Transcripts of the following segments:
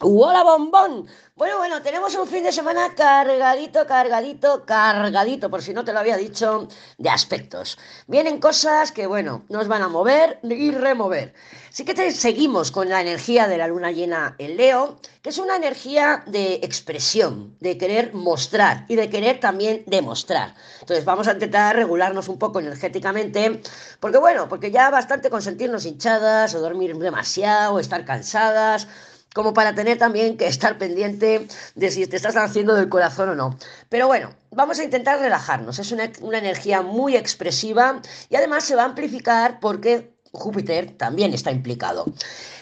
¡Hola, bombón! Bueno, bueno, tenemos un fin de semana cargadito, cargadito, cargadito, por si no te lo había dicho, de aspectos. Vienen cosas que, bueno, nos van a mover y remover. Sí que te seguimos con la energía de la luna llena en Leo, que es una energía de expresión, de querer mostrar y de querer también demostrar. Entonces vamos a intentar regularnos un poco energéticamente, porque bueno, porque ya bastante con sentirnos hinchadas o dormir demasiado o estar cansadas como para tener también que estar pendiente de si te estás haciendo del corazón o no. Pero bueno, vamos a intentar relajarnos. Es una, energía muy expresiva y además se va a amplificar porque Júpiter también está implicado.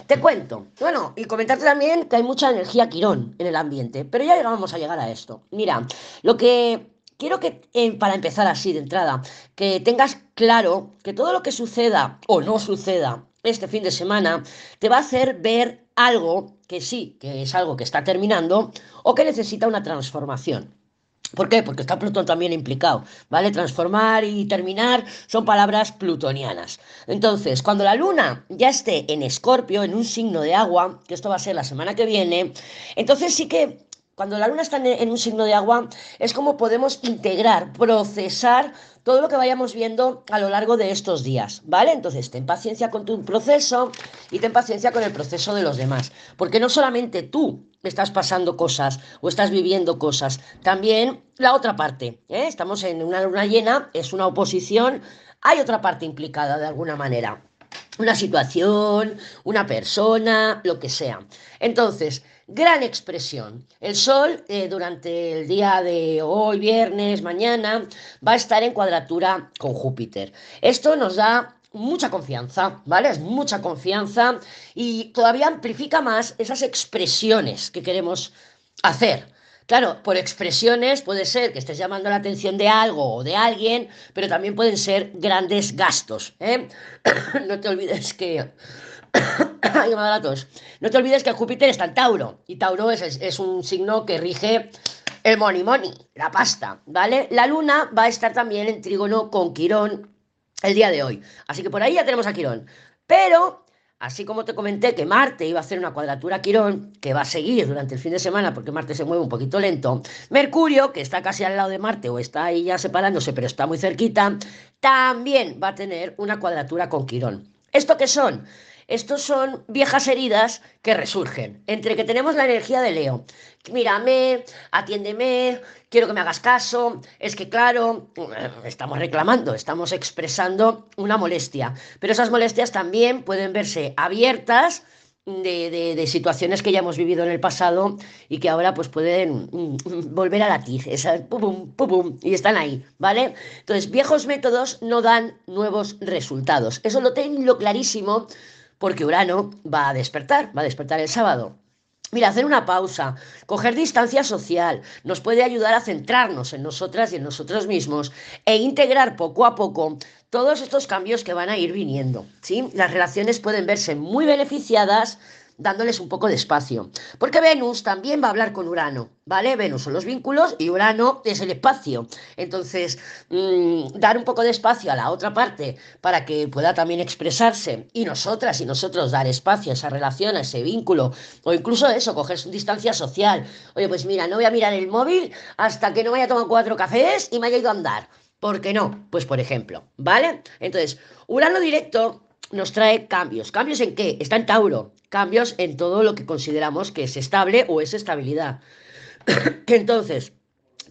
Te cuento, bueno, y comentarte también que hay mucha energía Quirón en el ambiente, pero ya vamos a llegar a esto. Mira, lo que quiero que, eh, para empezar así de entrada, que tengas claro que todo lo que suceda o no suceda este fin de semana te va a hacer ver algo que sí, que es algo que está terminando o que necesita una transformación. ¿Por qué? Porque está Plutón también implicado, ¿vale? Transformar y terminar son palabras plutonianas. Entonces, cuando la luna ya esté en Escorpio, en un signo de agua, que esto va a ser la semana que viene, entonces sí que cuando la luna está en un signo de agua, es como podemos integrar, procesar todo lo que vayamos viendo a lo largo de estos días, ¿vale? Entonces, ten paciencia con tu proceso y ten paciencia con el proceso de los demás, porque no solamente tú estás pasando cosas o estás viviendo cosas, también la otra parte, ¿eh? Estamos en una luna llena, es una oposición, hay otra parte implicada de alguna manera, una situación, una persona, lo que sea. Entonces, gran expresión. El Sol eh, durante el día de hoy, viernes, mañana, va a estar en cuadratura con Júpiter. Esto nos da mucha confianza, ¿vale? Es mucha confianza y todavía amplifica más esas expresiones que queremos hacer. Claro, por expresiones puede ser que estés llamando la atención de algo o de alguien, pero también pueden ser grandes gastos. ¿eh? no te olvides que no te olvides que Júpiter está en Tauro y Tauro es, un signo que rige el money money, la pasta, ¿vale? La luna va a estar también en trígono con Quirón el día de hoy. Así que por ahí ya tenemos a Quirón. Pero, así como te comenté que Marte iba a hacer una cuadratura Quirón, que va a seguir durante el fin de semana porque Marte se mueve un poquito lento, Mercurio, que está casi al lado de Marte o está ahí ya separándose, pero está muy cerquita, también va a tener una cuadratura con Quirón. ¿Esto qué son? Estos son viejas heridas que resurgen. Entre que tenemos la energía de Leo. Mírame, atiéndeme, quiero que me hagas caso. Es que, claro, estamos reclamando, estamos expresando una molestia. Pero esas molestias también pueden verse abiertas. De, situaciones que ya hemos vivido en el pasado y que ahora pues pueden mm, volver a latir, pum, pum, y están ahí, ¿vale? Entonces, viejos métodos no dan nuevos resultados. Eso lo tengo clarísimo porque Urano va a despertar, va a despertar el sábado. Mira, hacer una pausa, coger distancia social, nos puede ayudar a centrarnos en nosotras y en nosotros mismos e integrar poco a poco todos estos cambios que van a ir viniendo. ¿sí? Las relaciones pueden verse muy beneficiadas dándoles un poco de espacio. Porque Venus también va a hablar con Urano, ¿vale? Venus son los vínculos y Urano es el espacio. Entonces, mm, dar un poco de espacio a la otra parte para que pueda también expresarse y nosotras y nosotros dar espacio a esa relación, a ese vínculo, o incluso eso, coger su distancia social. Oye, pues mira, no voy a mirar el móvil hasta que no me haya tomado cuatro cafés y me haya ido a andar. ¿Por qué no? Pues por ejemplo, ¿vale? Entonces, Urano directo nos trae cambios. ¿Cambios en qué? Está en Tauro. Cambios en todo lo que consideramos que es estable o es estabilidad. Entonces,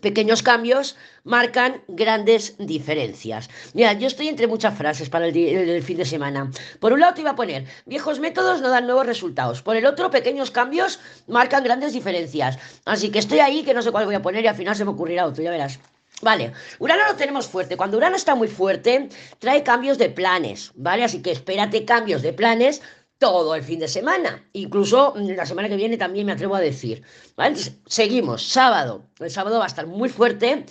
pequeños cambios marcan grandes diferencias. Mira, yo estoy entre muchas frases para el, el, fin de semana. Por un lado te iba a poner, viejos métodos no dan nuevos resultados. Por el otro, pequeños cambios marcan grandes diferencias. Así que estoy ahí que no sé cuál voy a poner y al final se me ocurrirá otro, ya verás. Vale, Urano lo tenemos fuerte. Cuando Urano está muy fuerte, trae cambios de planes, ¿vale? Así que espérate cambios de planes todo el fin de semana. Incluso la semana que viene también me atrevo a decir. ¿vale? seguimos, sábado. El sábado va a estar muy fuerte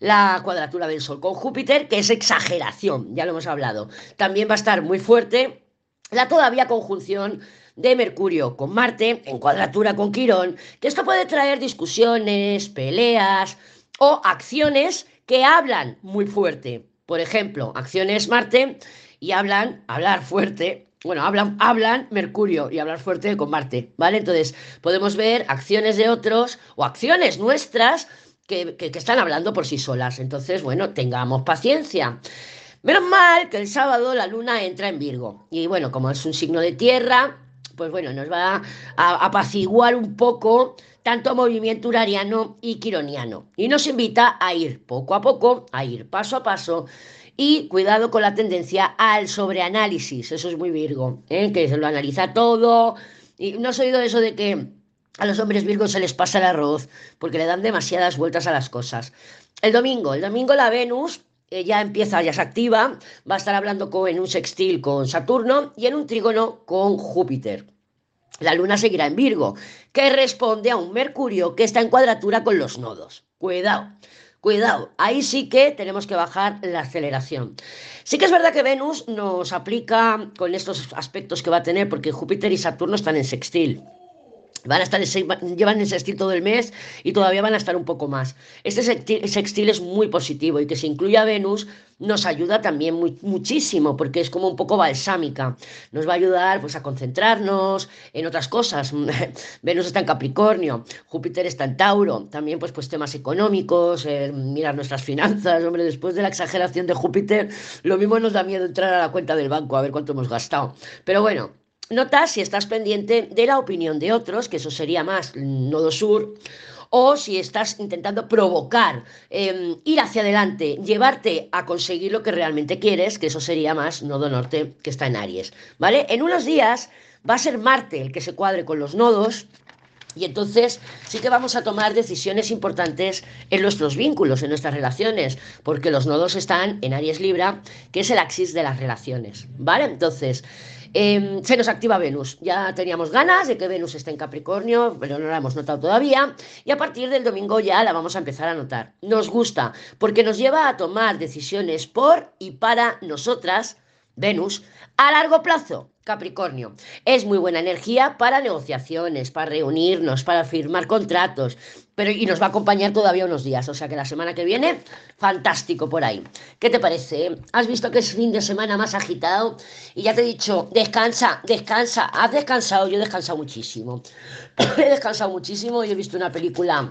la cuadratura del Sol con Júpiter, que es exageración, ya lo hemos hablado. También va a estar muy fuerte la todavía conjunción de Mercurio con Marte en cuadratura con Quirón, que esto puede traer discusiones, peleas, o acciones que hablan muy fuerte. Por ejemplo, acciones Marte y hablan, hablar fuerte, bueno, hablan, hablan Mercurio y hablar fuerte con Marte, ¿vale? Entonces, podemos ver acciones de otros o acciones nuestras que, que, están hablando por sí solas. Entonces, bueno, tengamos paciencia. Menos mal que el sábado la luna entra en Virgo. Y bueno, como es un signo de tierra, pues bueno, nos va a apaciguar un poco tanto movimiento urariano y quironiano. Y nos invita a ir poco a poco, a ir paso a paso y cuidado con la tendencia al sobreanálisis, eso es muy Virgo, ¿eh? que se lo analiza todo. Y no has oído eso de que a los hombres Virgos se les pasa el arroz porque le dan demasiadas vueltas a las cosas. El domingo, el domingo la Venus eh, ya empieza, ya se activa, va a estar hablando con, en un sextil con Saturno y en un trígono con Júpiter. La luna seguirá en Virgo, que responde a un Mercurio que está en cuadratura con los nodos. Cuidado. Cuidado, ahí sí que tenemos que bajar la aceleración. Sí que es verdad que Venus nos aplica con estos aspectos que va a tener, porque Júpiter y Saturno están en sextil. Van a estar, llevan el sextil todo el mes y todavía van a estar un poco más. Este sextil, es muy positivo y que se incluya Venus nos ayuda también muchísimo porque es como un poco balsámica. Nos va a ayudar pues, a concentrarnos en otras cosas. Venus está en Capricornio, Júpiter está en Tauro. También pues, pues temas económicos, eh, mirar nuestras finanzas. Hombre, después de la exageración de Júpiter, lo mismo nos da miedo entrar a la cuenta del banco a ver cuánto hemos gastado. Pero bueno, Nota si estás pendiente de la opinión de otros, que eso sería más nodo sur, o si estás intentando provocar, em, ir hacia adelante, llevarte a conseguir lo que realmente quieres, que eso sería más nodo norte, que está en Aries. ¿Vale? En unos días va a ser Marte el que se cuadre con los nodos. Y entonces sí que vamos a tomar decisiones importantes en nuestros vínculos, en nuestras relaciones, porque los nodos están en Aries Libra, que es el axis de las relaciones, ¿vale? Entonces, Em, se nos activa Venus. Ya teníamos ganas de que Venus esté en Capricornio, pero no la hemos notado todavía. Y a partir del domingo ya la vamos a empezar a notar. Nos gusta porque nos lleva a tomar decisiones por y para nosotras, Venus, a largo plazo. Capricornio. Es muy buena energía para negociaciones, para reunirnos, para firmar contratos, pero y nos va a acompañar todavía unos días, o sea que la semana que viene, fantástico por ahí. ¿Qué te parece? ¿Has visto que es fin de semana más agitado? Y ya te he dicho, descansa, descansa, has descansado, yo he descansado muchísimo. he descansado muchísimo y he visto una película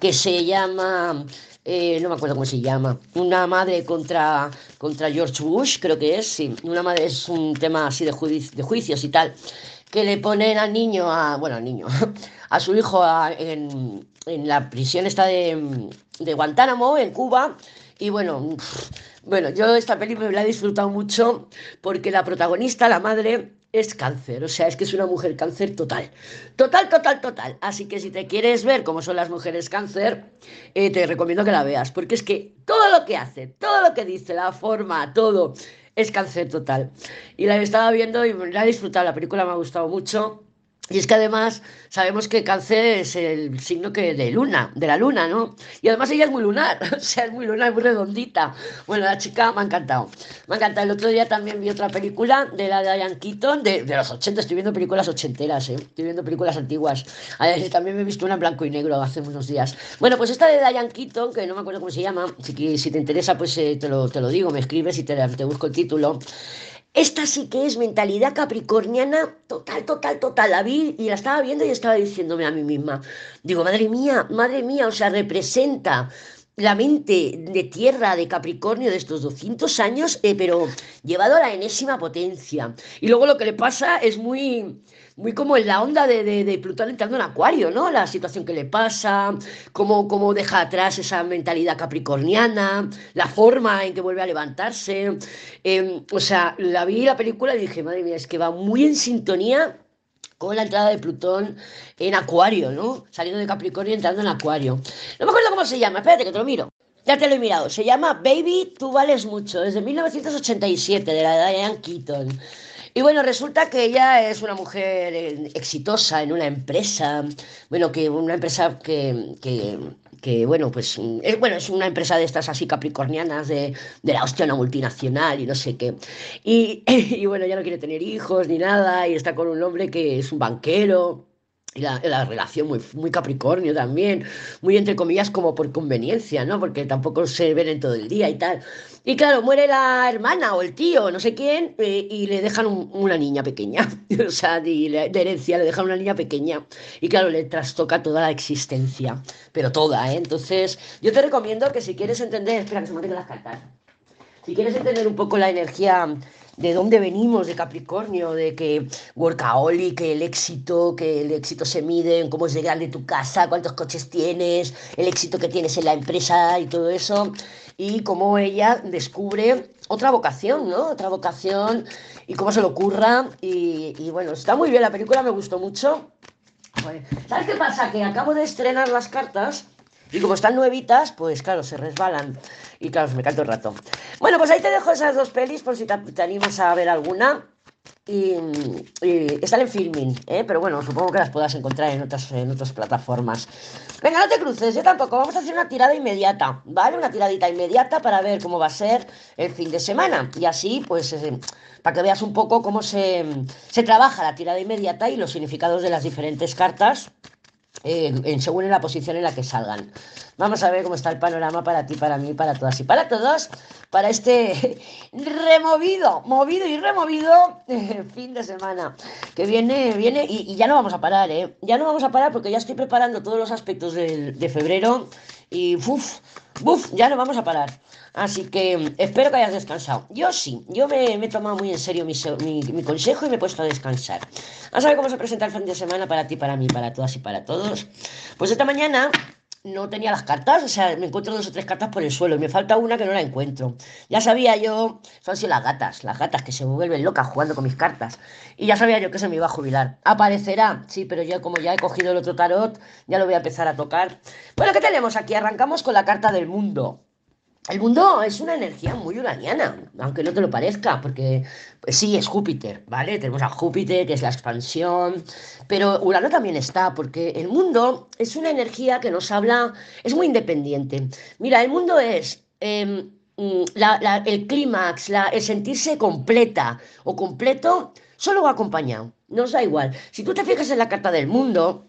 que se llama eh, no me acuerdo cómo se llama, una madre contra, contra George Bush, creo que es, sí, una madre es un tema así de, de juicios y tal, que le ponen al niño, a, bueno, al niño, a su hijo en, la prisión esta de, de Guantánamo, en Cuba, y bueno, bueno, yo esta película la he disfrutado mucho porque la protagonista, la madre, es cáncer, o sea, es que es una mujer cáncer total, total, total, total. Así que si te quieres ver cómo son las mujeres cáncer, eh, te recomiendo que la veas, porque es que todo lo que hace, todo lo que dice, la forma, todo, es cáncer total. Y la estaba viendo y la he disfrutado, la película me ha gustado mucho. Y es que además sabemos que cáncer es el signo que de luna, de la luna, ¿no? Y además ella es muy lunar, o sea, es muy lunar, es muy redondita. Bueno, la chica me ha encantado. Me ha encantado. El otro día también vi otra película de la de Diane Keaton, de, los 80, estoy viendo películas ochenteras, ¿eh? Estoy viendo películas antiguas. También me he visto una en blanco y negro hace unos días. Bueno, pues esta de Diane Keaton, que no me acuerdo cómo se llama, si, si te interesa, pues eh, te, lo, te lo digo, me escribes y te, te busco el título. Esta sí que es mentalidad capricorniana total, total, total. La vi y la estaba viendo y estaba diciéndome a mí misma. Digo, madre mía, madre mía, o sea, representa la mente de tierra de Capricornio de estos 200 años, eh, pero llevado a la enésima potencia. Y luego lo que le pasa es muy, muy como en la onda de, de, Plutón entrando en Acuario, ¿no? La situación que le pasa, cómo, cómo deja atrás esa mentalidad capricorniana, la forma en que vuelve a levantarse. Em, o sea, la vi la película y dije, madre mía, es que va muy en sintonía con la entrada de Plutón en Acuario, ¿no? Saliendo de Capricornio y entrando en Acuario. No me acuerdo cómo se llama, espérate que te lo miro. Ya te lo he mirado. Se llama Baby, tú vales mucho, desde 1987, de la de Diane Keaton. Y bueno, resulta que ella es una mujer eh, exitosa en una empresa, bueno, que una empresa que, que, bueno, pues es, bueno, es una empresa de estas así capricornianas de, de la hostia, una multinacional y no sé qué. Y, y bueno, ya no quiere tener hijos ni nada y está con un hombre que es un banquero y la, relación muy, muy Capricornio también, muy entre comillas como por conveniencia, ¿no? Porque tampoco se ven en todo el día y tal. Y claro, muere la hermana o el tío, no sé quién, eh, y le dejan una niña pequeña. o sea, de, herencia le dejan una niña pequeña. Y claro, le trastoca toda la existencia, pero toda, ¿eh? Entonces, yo te recomiendo que si quieres entender, espera que se me las cartas. Si quieres entender un poco la energía de dónde venimos, de Capricornio, de que workaholic, que el éxito, que el éxito se mide en cómo es de tu casa, cuántos coches tienes, el éxito que tienes en la empresa y todo eso, y cómo ella descubre otra vocación, ¿no? Otra vocación y cómo se le ocurra. Y, y bueno, está muy bien, la película me gustó mucho. ¿Sabes qué pasa? Que acabo de estrenar las cartas y como están nuevitas, pues claro, se resbalan. Y claro, me cae el rato. Bueno, pues ahí te dejo esas dos pelis por si te, animas a ver alguna. Y, están en filming, ¿eh? pero bueno, supongo que las puedas encontrar en otras, en otras plataformas. Venga, no te cruces, yo tampoco. Vamos a hacer una tirada inmediata, ¿vale? Una tiradita inmediata para ver cómo va a ser el fin de semana. Y así, pues, eh, para que veas un poco cómo se, se trabaja la tirada inmediata y los significados de las diferentes cartas según en la posición en la que salgan. Vamos a ver cómo está el panorama para ti, para mí, para todas y para todos, para este removido, movido y removido eh, fin de semana que viene, viene y, ya no vamos a parar, ¿eh? Ya no vamos a parar porque ya estoy preparando todos los aspectos de febrero y uf, uf, ya no vamos a parar. Así que espero que hayas descansado. Yo sí, yo me, he tomado muy en serio mi, consejo y me he puesto a descansar. A ver cómo se presenta el fin de semana para ti, para mí, para todas y para todos. Pues esta mañana no tenía las cartas, o sea, me encuentro dos o tres cartas por el suelo y me falta una que no la encuentro. Ya sabía yo, son así las gatas, las gatas que se vuelven locas jugando con mis cartas. Y ya sabía yo que se me iba a jubilar. Aparecerá, sí, pero yo como ya he cogido el otro tarot, ya lo voy a empezar a tocar. Bueno, ¿qué tenemos aquí? Arrancamos con la carta del mundo. El mundo es una energía muy uraniana, aunque no te lo parezca, porque pues sí, es Júpiter, ¿vale? Tenemos a Júpiter, que es la expansión, pero Urano también está, porque el mundo es una energía que nos habla, es muy independiente. Mira, el mundo es em, mm, el clímax, el sentirse completa o completo, solo acompañado, nos da igual. Si tú te fijas en la carta del mundo,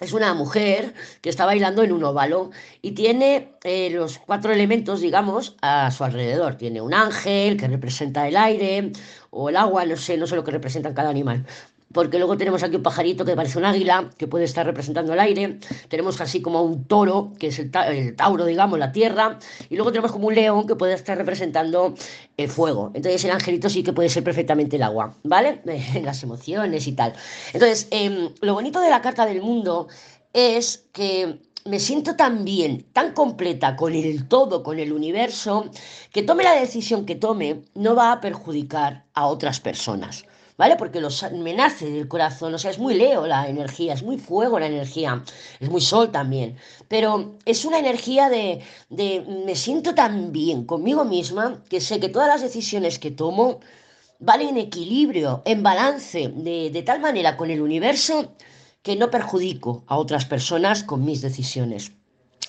es una mujer que está bailando en un óvalo y tiene eh, los cuatro elementos, digamos, a su alrededor. Tiene un ángel que representa el aire o el agua, no sé, no sé lo que representan cada animal porque luego tenemos aquí un pajarito que parece un águila, que puede estar representando el aire, tenemos así como un toro, que es el, tauro, digamos, la tierra, y luego tenemos como un león que puede estar representando el fuego. Entonces el angelito sí que puede ser perfectamente el agua, ¿vale? Las emociones y tal. Entonces, em, lo bonito de la carta del mundo es que me siento tan bien, tan completa con el todo, con el universo, que tome la decisión que tome, no va a perjudicar a otras personas. ¿Vale? Porque los, me nace del corazón, o sea, es muy Leo la energía, es muy fuego la energía, es muy sol también, pero es una energía de, de me siento tan bien conmigo misma que sé que todas las decisiones que tomo van en equilibrio, en balance, de, de tal manera con el universo que no perjudico a otras personas con mis decisiones.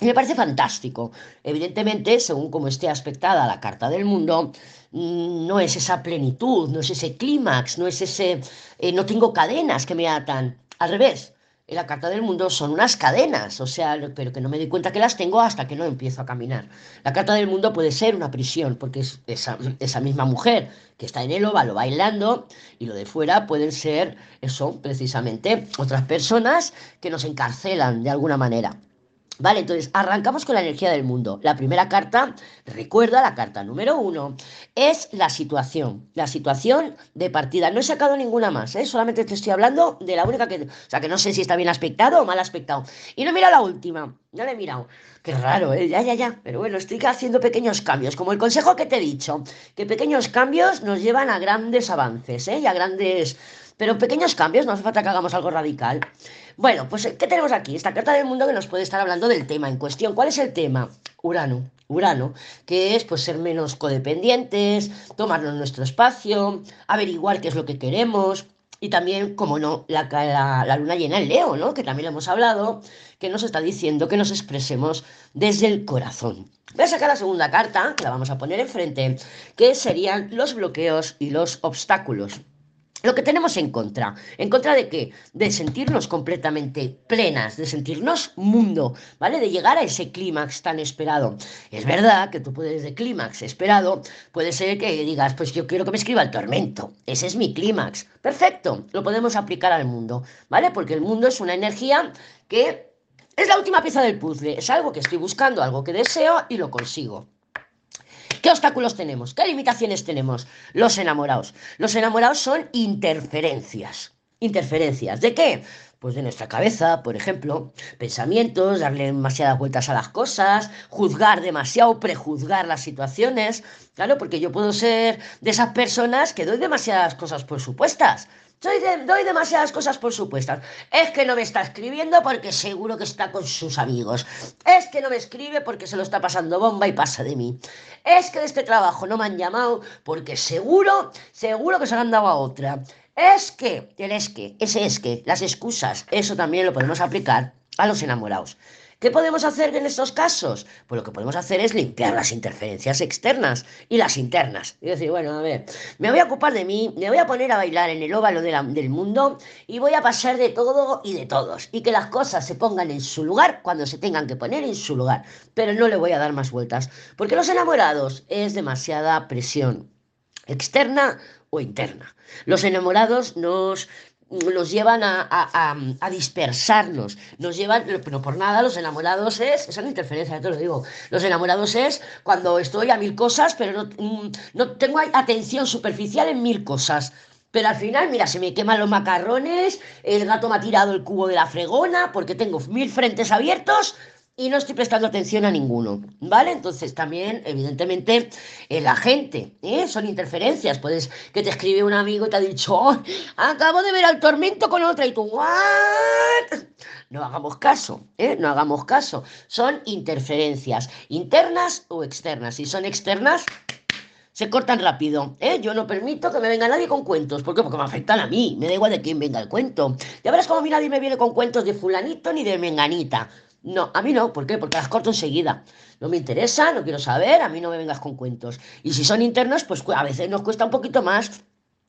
Me parece fantástico. Evidentemente, según como esté aspectada la Carta del Mundo, mm, no es esa plenitud, no es ese clímax, no es ese... Eh, no tengo cadenas que me atan. Al revés, la Carta del Mundo son unas cadenas, o sea, pero que no me doy cuenta que las tengo hasta que no empiezo a caminar. La Carta del Mundo puede ser una prisión, porque es esa, esa misma mujer que está en el óvalo bailando, y lo de fuera pueden ser, eso, precisamente, otras personas que nos encarcelan de alguna manera. Vale, entonces arrancamos con la energía del mundo. La primera carta, recuerda, la carta número uno, es la situación. La situación de partida. No he sacado ninguna más, ¿eh? solamente te estoy hablando de la única que. O sea, que no sé si está bien aspectado o mal aspectado. Y no he mirado la última, no la he mirado. Qué raro, ¿eh? Ya, ya, ya. Pero bueno, estoy haciendo pequeños cambios. Como el consejo que te he dicho, que pequeños cambios nos llevan a grandes avances, ¿eh? Y a grandes. Pero pequeños cambios, no hace falta que hagamos algo radical. Bueno, pues ¿qué tenemos aquí? Esta carta del mundo que nos puede estar hablando del tema en cuestión. ¿Cuál es el tema? Urano. Urano, que es pues ser menos codependientes, tomarnos nuestro espacio, averiguar qué es lo que queremos, y también, como no, la, la, luna llena en Leo, ¿no? Que también hemos hablado, que nos está diciendo que nos expresemos desde el corazón. Voy a sacar la segunda carta, que la vamos a poner enfrente, que serían los bloqueos y los obstáculos. Lo que tenemos en contra. ¿En contra de qué? De sentirnos completamente plenas, de sentirnos mundo, ¿vale? De llegar a ese clímax tan esperado. Es verdad que tú puedes de clímax esperado, puede ser que digas, pues yo quiero que me escriba el tormento. Ese es mi clímax. Perfecto, lo podemos aplicar al mundo, ¿vale? Porque el mundo es una energía que es la última pieza del puzzle. Es algo que estoy buscando, algo que deseo y lo consigo. ¿Qué obstáculos tenemos? ¿Qué limitaciones tenemos? Los enamorados. Los enamorados son interferencias. ¿Interferencias de qué? Pues de nuestra cabeza, por ejemplo, pensamientos, darle demasiadas vueltas a las cosas, juzgar demasiado, prejuzgar las situaciones. Claro, porque yo puedo ser de esas personas que doy demasiadas cosas por supuestas. Doy demasiadas cosas por supuestas. Es que no me está escribiendo porque seguro que está con sus amigos. Es que no me escribe porque se lo está pasando bomba y pasa de mí. Es que de este trabajo no me han llamado porque seguro, seguro que se han dado a otra. Es que, el es que, ese es que, las excusas, eso también lo podemos aplicar a los enamorados. ¿Qué podemos hacer en estos casos? Pues lo que podemos hacer es limpiar las interferencias externas y las internas. Y decir, bueno, a ver, me voy a ocupar de mí, me voy a poner a bailar en el óvalo del mundo y voy a pasar de todo y de todos. Y que las cosas se pongan en su lugar cuando se tengan que poner en su lugar. Pero no le voy a dar más vueltas. Porque los enamorados es demasiada presión externa o interna. Los enamorados nos, nos llevan a, dispersarnos, nos llevan, pero por nada, los enamorados es, esa es la interferencia, te lo digo, los enamorados es cuando estoy a mil cosas, pero no, mm, no tengo atención superficial en mil cosas. Pero al final, mira, se me queman los macarrones, el gato me ha tirado el cubo de la fregona, porque tengo mil frentes abiertos, y no estoy prestando atención a ninguno, ¿vale? Entonces también, evidentemente, la gente, ¿eh? Son interferencias, puedes que te escribe un amigo y te ha dicho, oh, acabo de ver al tormento con otra y tú, ¿what? No hagamos caso, ¿eh? No hagamos caso. Son interferencias, internas o externas. Si son externas, se cortan rápido. ¿eh? Yo no permito que me venga nadie con cuentos. ¿Por qué? Porque me afectan a mí. Me da igual de quién venga el cuento. Ya verás cómo a mí nadie me viene con cuentos de fulanito ni de menganita. No, a mí no, ¿por qué? Porque las corto enseguida. No me interesa, no quiero saber, a mí no me vengas con cuentos. Y si son internos, pues a veces nos cuesta un poquito más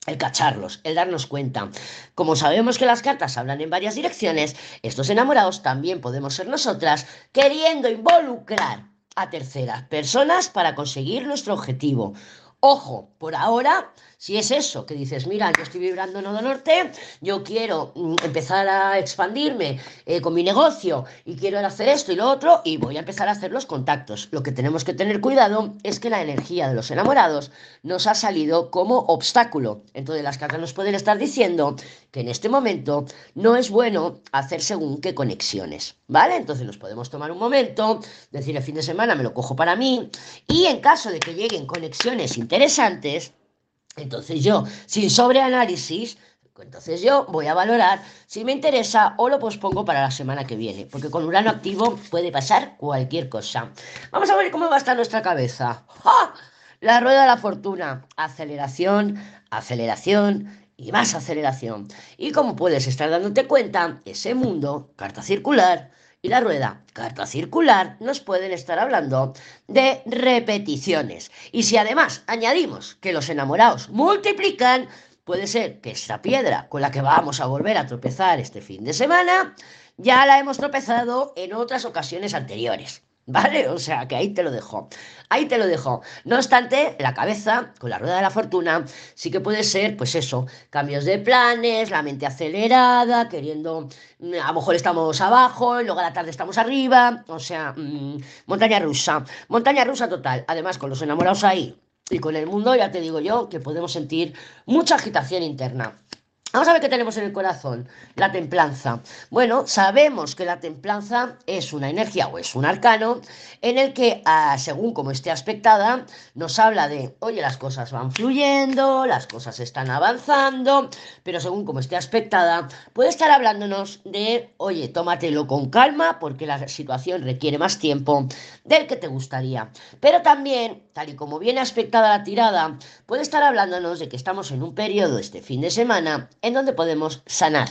el cacharlos, el darnos cuenta. Como sabemos que las cartas hablan en varias direcciones, estos enamorados también podemos ser nosotras queriendo involucrar a terceras personas para conseguir nuestro objetivo. Ojo, por ahora, si es eso, que dices, mira, yo estoy vibrando en Nodo Norte, yo quiero mm, empezar a expandirme eh, con mi negocio y quiero hacer esto y lo otro y voy a empezar a hacer los contactos. Lo que tenemos que tener cuidado es que la energía de los enamorados nos ha salido como obstáculo. Entonces las cartas nos pueden estar diciendo que en este momento no es bueno hacer según qué conexiones, ¿vale? Entonces nos podemos tomar un momento, decir el fin de semana me lo cojo para mí y en caso de que lleguen conexiones interesantes, entonces yo, sin sobreanálisis, entonces yo voy a valorar si me interesa o lo pospongo para la semana que viene, porque con Urano activo puede pasar cualquier cosa. Vamos a ver cómo va a estar nuestra cabeza. La rueda de la fortuna, aceleración, aceleración y más aceleración. Y como puedes estar dándote cuenta, ese mundo, carta circular, y la rueda, carta circular, nos pueden estar hablando de repeticiones. Y si además añadimos que los enamorados multiplican, puede ser que esta piedra con la que vamos a volver a tropezar este fin de semana, ya la hemos tropezado en otras ocasiones anteriores. ¿Vale? O sea, que ahí te lo dejo. Ahí te lo dejo. No obstante, la cabeza, con la rueda de la fortuna, sí que puede ser, pues eso, cambios de planes, la mente acelerada, queriendo, mm, a lo mejor estamos abajo, luego a la tarde estamos arriba, o sea, mm, montaña rusa. Montaña rusa total. Además, con los enamorados ahí y con el mundo, ya te digo yo, que podemos sentir mucha agitación interna. Vamos a ver qué tenemos en el corazón. La templanza. Bueno, sabemos que la templanza es una energía o es un arcano en el que, ah, según como esté aspectada, nos habla de, oye, las cosas van fluyendo, las cosas están avanzando, pero según como esté aspectada, puede estar hablándonos de, oye, tómatelo con calma porque la situación requiere más tiempo del que te gustaría. Pero también, tal y como viene aspectada la tirada, puede estar hablándonos de que estamos en un periodo este fin de semana en donde podemos sanar.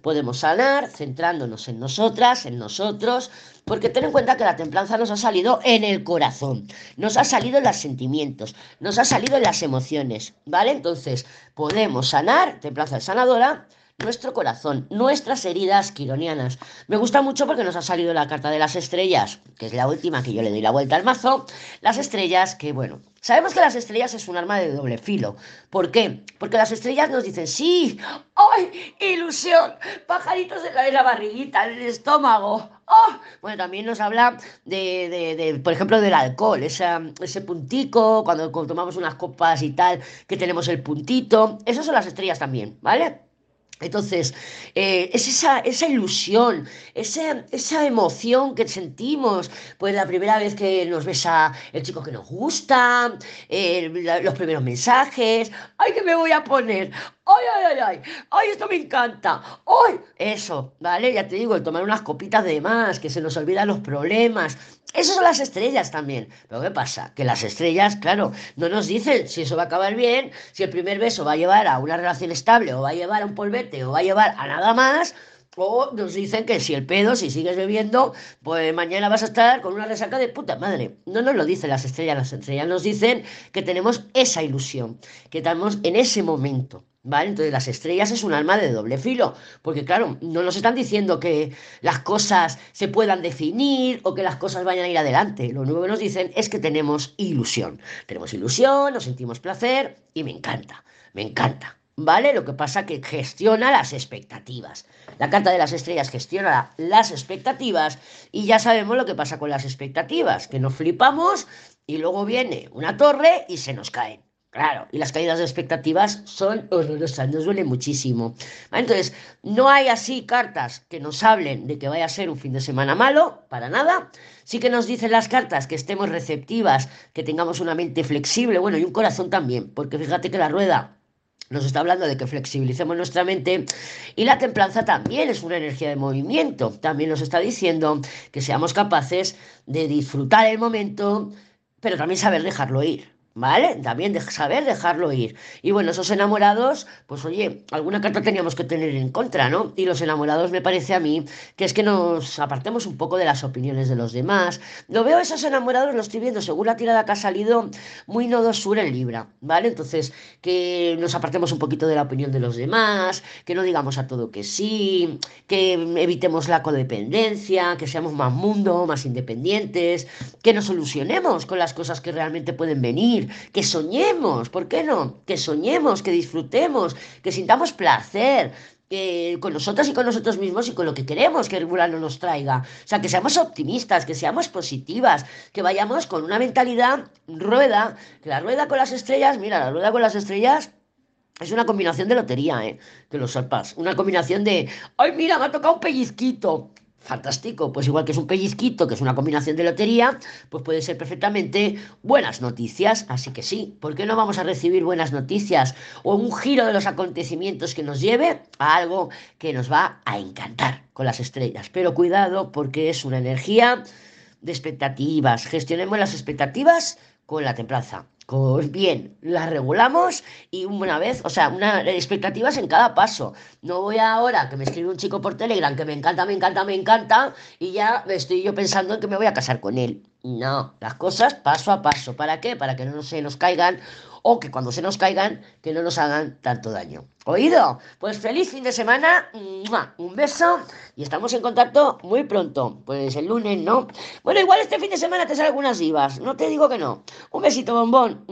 Podemos sanar centrándonos en nosotras, en nosotros, porque ten en cuenta que la templanza nos ha salido en el corazón, nos ha salido en los sentimientos, nos ha salido en las emociones, ¿vale? Entonces, podemos sanar, templanza sanadora, nuestro corazón, nuestras heridas quironianas. Me gusta mucho porque nos ha salido la carta de las estrellas, que es la última que yo le doy la vuelta al mazo. Las estrellas, que bueno, sabemos que las estrellas es un arma de doble filo. ¿Por qué? Porque las estrellas nos dicen, sí, ¡ay! Ilusión, pajaritos en la, la barriguita, en el estómago. ¡Oh! Bueno, también nos habla de, de, por ejemplo, del alcohol, ese puntico, cuando tomamos unas copas y tal, que tenemos el puntito. Esas son las estrellas también, ¿vale? Entonces, eh, es esa, esa ilusión, esa, esa, emoción que sentimos, pues la primera vez que nos besa el chico que nos gusta, eh, los primeros mensajes, ¡ay, que me voy a poner! ¡Ay, ay, ay, ay! ¡Ay, esto me encanta! ¡Ay! Eso, ¿vale? Ya te digo, el tomar unas copitas de más, que se nos olvidan los problemas. Esas son las estrellas también. Pero ¿qué pasa? Que las estrellas, claro, no nos dicen si eso va a acabar bien, si el primer beso va a llevar a una relación estable, o va a llevar a un polvete, o va a llevar a nada más. O nos dicen que si el pedo, si sigues bebiendo, pues mañana vas a estar con una resaca de puta madre. No nos lo dicen las estrellas, las estrellas nos dicen que tenemos esa ilusión, que estamos en ese momento. ¿Vale? Entonces las estrellas es un alma de doble filo, porque claro, no nos están diciendo que las cosas se puedan definir o que las cosas vayan a ir adelante. Lo único que nos dicen es que tenemos ilusión. Tenemos ilusión, nos sentimos placer y me encanta, me encanta. ¿Vale? Lo que pasa que gestiona las expectativas. La carta de las estrellas gestiona las expectativas y ya sabemos lo que pasa con las expectativas, que nos flipamos y luego viene una torre y se nos caen. Claro, y las caídas de expectativas son horrorosas, nos duele muchísimo. Entonces, no hay así cartas que nos hablen de que vaya a ser un fin de semana malo, para nada. Sí que nos dicen las cartas que estemos receptivas, que tengamos una mente flexible, bueno, y un corazón también, porque fíjate que la rueda nos está hablando de que flexibilicemos nuestra mente y la templanza también es una energía de movimiento. También nos está diciendo que seamos capaces de disfrutar el momento, pero también saber dejarlo ir. ¿Vale? También de saber dejarlo ir. Y bueno, esos enamorados, pues oye, alguna carta teníamos que tener en contra, ¿no? Y los enamorados me parece a mí que es que nos apartemos un poco de las opiniones de los demás. Lo veo esos enamorados, lo estoy viendo, según la tirada que ha salido, muy nodo sur en Libra, ¿vale? Entonces, que nos apartemos un poquito de la opinión de los demás, que no digamos a todo que sí, que evitemos la codependencia, que seamos más mundo, más independientes, que nos solucionemos con las cosas que realmente pueden venir que soñemos, ¿por qué no? Que soñemos, que disfrutemos, que sintamos placer, con nosotros y con nosotros mismos y con lo que queremos que el Urano nos traiga. O sea, que seamos optimistas, que seamos positivas, que vayamos con una mentalidad rueda, que la rueda con las estrellas, mira, la rueda con las estrellas es una combinación de lotería, ¿eh? Que lo sepas. Una combinación de, ay, mira, me ha tocado un pellizquito fantástico, pues igual que es un pellizquito, que es una combinación de lotería, pues puede ser perfectamente buenas noticias, así que sí, ¿por qué no vamos a recibir buenas noticias o un giro de los acontecimientos que nos lleve a algo que nos va a encantar con las estrellas? Pero cuidado porque es una energía de expectativas, gestionemos las expectativas con la templanza. Pues bien, la regulamos y una vez, o sea, una, expectativas en cada paso. No voy ahora que me escribe un chico por Telegram que me encanta, me encanta, me encanta y ya estoy yo pensando en que me voy a casar con él. No, las cosas paso a paso. ¿Para qué? Para que no se nos caigan o que cuando se nos caigan, que no nos hagan tanto daño. ¿Oído? Pues feliz fin de semana, un beso y estamos en contacto muy pronto. Pues el lunes, ¿no? Bueno, igual este fin de semana te salen algunas divas, no te digo que no. Un besito, bombón.